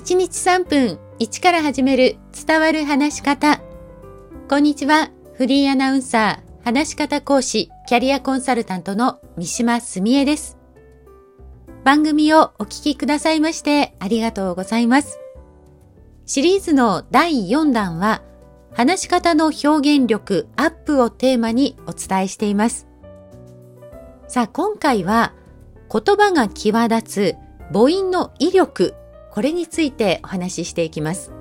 1日3分1から始める伝わる話し方。こんにちは。フリーアナウンサー、話し方講師、キャリアコンサルタントの三島澄江です。番組をお聞きくださいましてありがとうございます。シリーズの第4弾は、話し方の表現力アップをテーマにお伝えしています。さあ、今回は言葉が際立つ母音の威力、これについてお話ししていきます。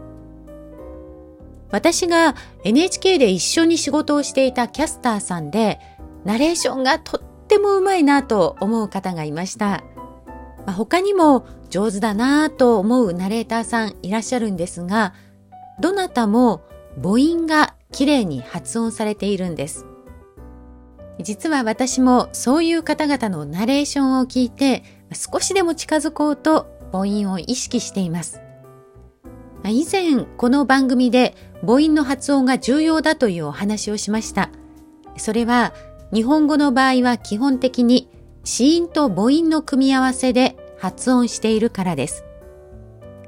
私が NHK で一緒に仕事をしていたキャスターさんで、ナレーションがとってもうまいなと思う方がいました。まあ、他にも上手だなと思うナレーターさんいらっしゃるんですが、どなたも母音が綺麗に発音されているんです。実は私もそういう方々のナレーションを聞いて少しでも近づこうと母音を意識しています。以前この番組で母音の発音が重要だというお話をしました。それは日本語の場合は基本的に子音と母音の組み合わせで発音しているからです。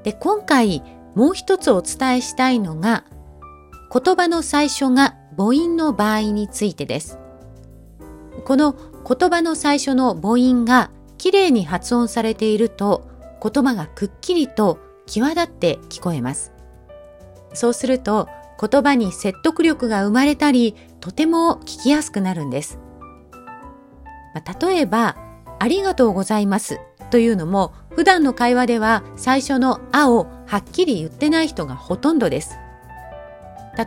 で、今回もう一つお伝えしたいのが言葉の最初が母音の場合についてです。この言葉の最初の母音がきれいに発音されていると言葉がくっきりと際立って聞こえます。そうすると言葉に説得力が生まれたりとても聞きやすくなるんです。まあ、例えば、ありがとうございますというのも普段の会話では最初のあをはっきり言ってない人がほとんどです。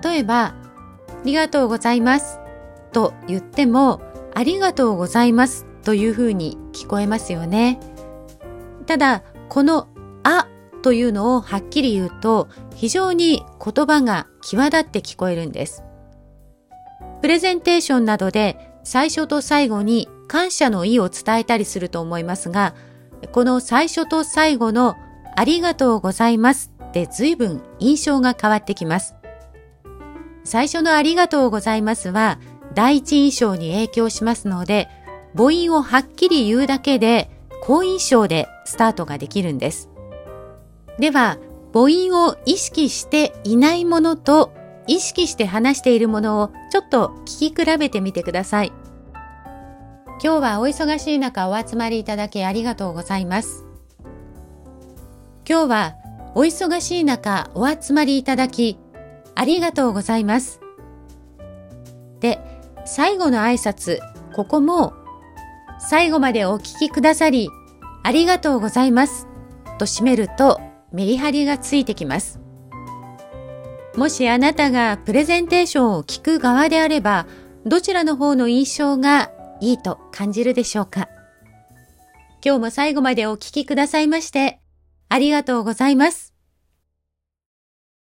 例えば、ありがとうございますと言ってもありがとうございますというふうに聞こえますよね。ただ、このあというのをはっきり言うと非常に言葉が際立って聞こえるんです。プレゼンテーションなどで最初と最後に感謝の意を伝えたりすると思いますが、この最初と最後のありがとうございますって随分印象が変わってきます。最初のありがとうございますは第一印象に影響しますので、母音をはっきり言うだけで、好印象でスタートができるんです。では、母音を意識していないものと意識して話しているものをちょっと聞き比べてみてください。今日はお忙しい中お集まりいただきありがとうございます。今日はお忙しい中お集まりいただきありがとうございます。で、最後の挨拶、ここも、最後までお聞きくださり、ありがとうございます。と締めると、メリハリがついてきます。もしあなたがプレゼンテーションを聞く側であれば、どちらの方の印象がいいと感じるでしょうか今日も最後までお聞きくださいまして、ありがとうございます。